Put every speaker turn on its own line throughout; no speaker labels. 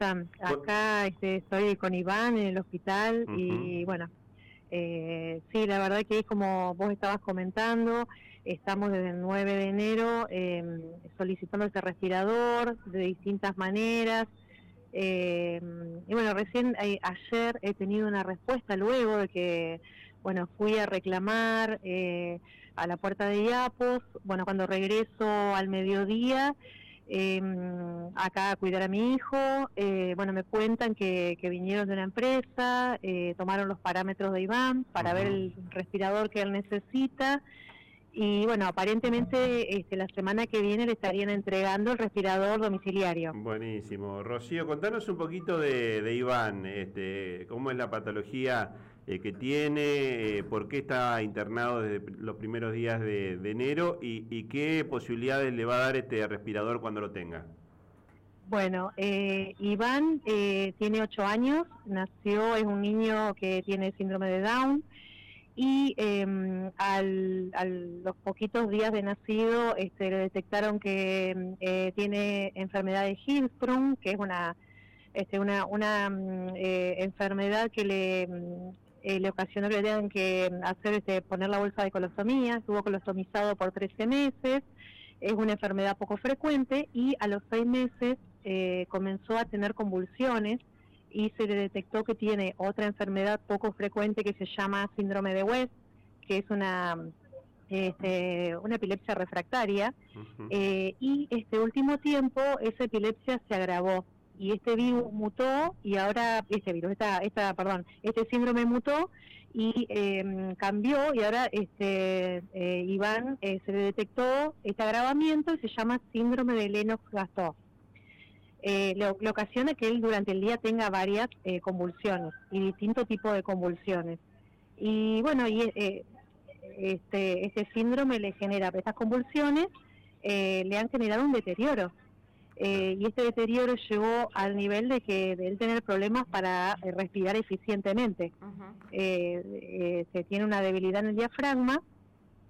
Acá este, estoy con Iván en el hospital y bueno, eh, sí, la verdad que es como vos estabas comentando, estamos desde el 9 de enero eh, solicitando este respirador de distintas maneras. Eh, y bueno, recién ayer he tenido una respuesta luego de que, bueno, fui a reclamar eh, a la puerta de Iapos, bueno, cuando regreso al mediodía, eh, acá a cuidar a mi hijo. Eh, bueno, me cuentan que, vinieron de una empresa, eh, tomaron los parámetros de Iván para ver el respirador que él necesita. Y bueno, aparentemente este, la semana que viene le estarían entregando el respirador domiciliario.
Buenísimo. Rocío, contanos un poquito de, de Iván, este, cómo es la patología eh, que tiene, eh, por qué está internado desde los primeros días de, enero y, qué posibilidades le va a dar este respirador cuando lo tenga.
Bueno, eh, Iván tiene ocho años, nació, es un niño que tiene síndrome de Down y em, al, a los poquitos días de nacido este, le detectaron que em, tiene enfermedad de Hirschsprung, que es una este, una, una mm, enfermedad que le mm, eh, le ocasionó que le tengan que hacer este, poner la bolsa de colostomía, estuvo colostomizado por 13 meses, es una enfermedad poco frecuente y a los 6 meses eh, comenzó a tener convulsiones y se le detectó que tiene otra enfermedad poco frecuente que se llama síndrome de West, que es una este, una epilepsia refractaria. Eh, y este último tiempo esa epilepsia se agravó y este virus mutó y ahora este virus, esta, esta perdón, este síndrome mutó y em, cambió y ahora este eh, Iván eh, se le detectó este agravamiento y se llama síndrome de Lennox-Gastaut. Eh, le, ocasiona que él durante el día tenga varias convulsiones y distintos tipos de convulsiones. Y bueno, y este, este síndrome le genera, estas convulsiones le han generado un deterioro eh, y este deterioro llegó al nivel de que de él tener problemas para eh, respirar eficientemente. Eh, se tiene una debilidad en el diafragma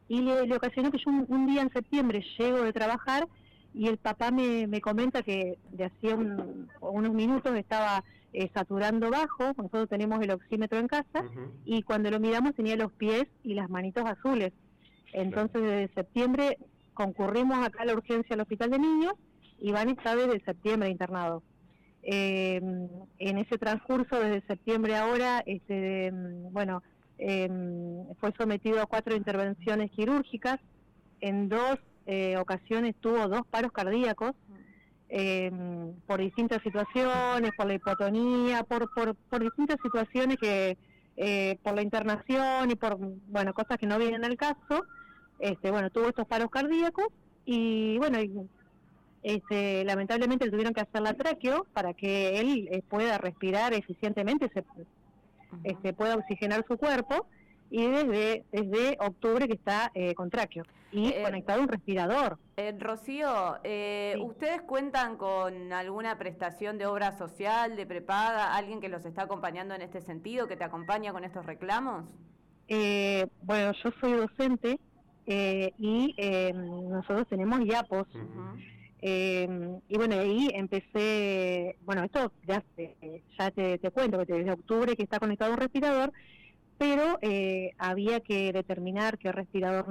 y le, ocasionó que yo un, día en septiembre llego de trabajar y el papá me, comenta que de hacía unos minutos estaba saturando bajo, nosotros tenemos el oxímetro en casa y cuando lo miramos tenía los pies y las manitos azules. Entonces desde septiembre concurrimos acá a la urgencia al hospital de niños Iván está desde septiembre internado. Eh, en ese transcurso, desde septiembre ahora, este, bueno, em, fue sometido a cuatro intervenciones quirúrgicas. En dos eh, ocasiones tuvo dos paros cardíacos em, por distintas situaciones, por la hipotonía, por, por, por distintas situaciones que, eh, por la internación y por, bueno, cosas que no vienen al caso. Este, bueno, tuvo estos paros cardíacos y, bueno, este, lamentablemente tuvieron que hacer la tráqueo para que él eh, pueda respirar eficientemente, se, este, pueda oxigenar su cuerpo y desde, desde octubre que está eh, con tráqueo y eh, conectado a un respirador.
Rocío, ¿ustedes cuentan con alguna prestación de obra social, de prepaga, alguien que los está acompañando en este sentido, que te acompaña con estos reclamos?
bueno, yo soy docente y nosotros tenemos YAPOS. Eh, y bueno, ahí empecé, bueno, esto ya, ya te, cuento, que desde octubre que está conectado un respirador, pero eh, había que determinar qué respirador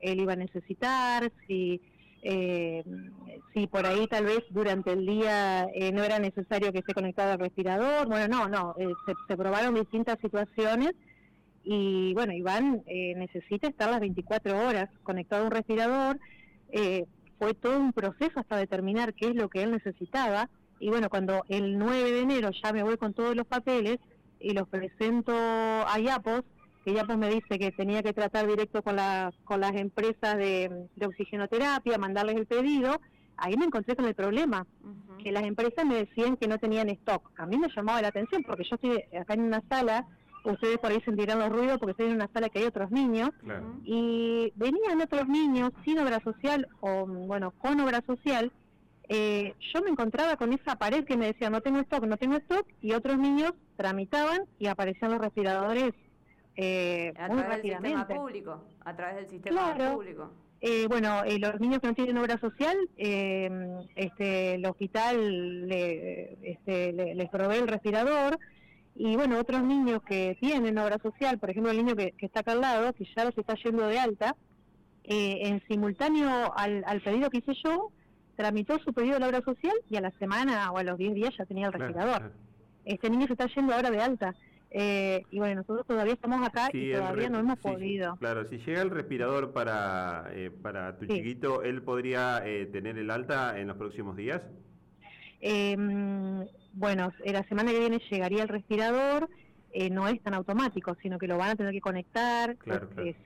él iba a necesitar, si, eh, si por ahí tal vez durante el día eh, no era necesario que esté conectado al respirador, bueno, no, no, se, se, probaron distintas situaciones y bueno, Iván necesita estar las 24 horas conectado a un respirador, eh, fue todo un proceso hasta determinar qué es lo que él necesitaba. Y bueno, cuando el 9 de enero ya me voy con todos los papeles y los presento a Yapos, que Yapos me dice que tenía que tratar directo con, la, con las empresas de, oxigenoterapia, mandarles el pedido, ahí me encontré con el problema, que las empresas me decían que no tenían stock. A mí me llamaba la atención porque yo estoy acá en una sala ustedes por ahí sentirán los ruidos porque estoy en una sala que hay otros niños. Y venían otros niños sin obra social o bueno con obra social. Eh, yo me encontraba con esa pared que me decía no tengo stock no tengo stock y otros niños tramitaban y aparecían los respiradores
eh, a través del sistema público a través del sistema público.
Eh, bueno, eh, los niños que no tienen obra social, eh, este, el hospital le, este, les provee el respirador. Y bueno, otros niños que tienen obra social, por ejemplo el niño que, está acá al lado, que ya los está yendo de alta, en simultáneo al, pedido que hice yo, tramitó su pedido de la obra social y a la semana o a los 10 días ya tenía el respirador. Este niño se está yendo ahora de alta. Eh, y bueno, nosotros todavía estamos acá y todavía no hemos podido.
Claro, si llega el respirador para, eh, para tu chiquito, ¿él podría eh, tener el alta en los próximos días?
Em, bueno, la semana que viene llegaría el respirador. no es tan automático, sino que lo van a tener que conectar,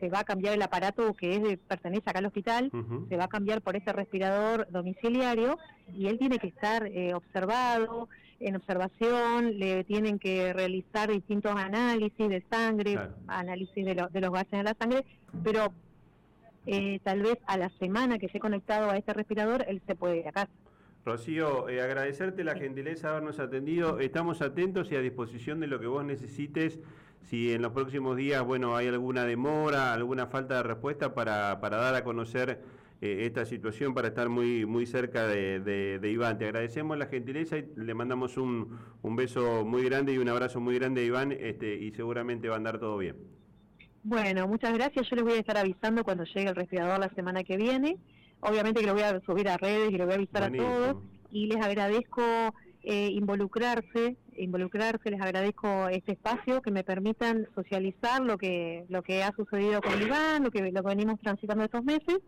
se va a cambiar el aparato que es pertenece acá al hospital, se va a cambiar por ese respirador domiciliario y él tiene que estar observado, en observación, le tienen que realizar distintos análisis de sangre, análisis de, de los gases en la sangre, pero eh, tal vez a la semana que esté conectado a este respirador, él se puede ir a casa.
Rocío, eh, agradecerte la gentileza de habernos atendido. Estamos atentos y a disposición de lo que vos necesites. Si en los próximos días, bueno, hay alguna demora, alguna falta de respuesta para, para dar a conocer eh, esta situación para estar muy, muy cerca de, Iván. Te agradecemos la gentileza y le mandamos un, un, beso muy grande y un abrazo muy grande a Iván este, y seguramente va a andar todo bien.
Bueno, muchas gracias. Yo les voy a estar avisando cuando llegue el respirador la semana que viene. Obviamente que lo voy a subir a redes y lo voy a avisar a todos. Y les agradezco eh, involucrarse, involucrarse, les agradezco este espacio que me permitan socializar lo que lo que ha sucedido con Iván, lo que lo que venimos transitando estos meses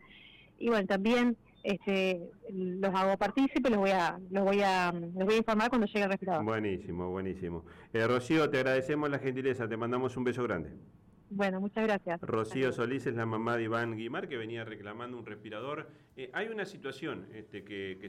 y bueno, también este, los hago partícipes, los voy a, los voy a, los voy a informar cuando llegue el respirador.
Buenísimo, buenísimo. Eh, Rocío, te agradecemos la gentileza, te mandamos un beso grande.
Bueno, muchas gracias.
Rocío Solís es la mamá de Iván Guimar que venía reclamando un respirador. Eh, hay una situación este, que, que se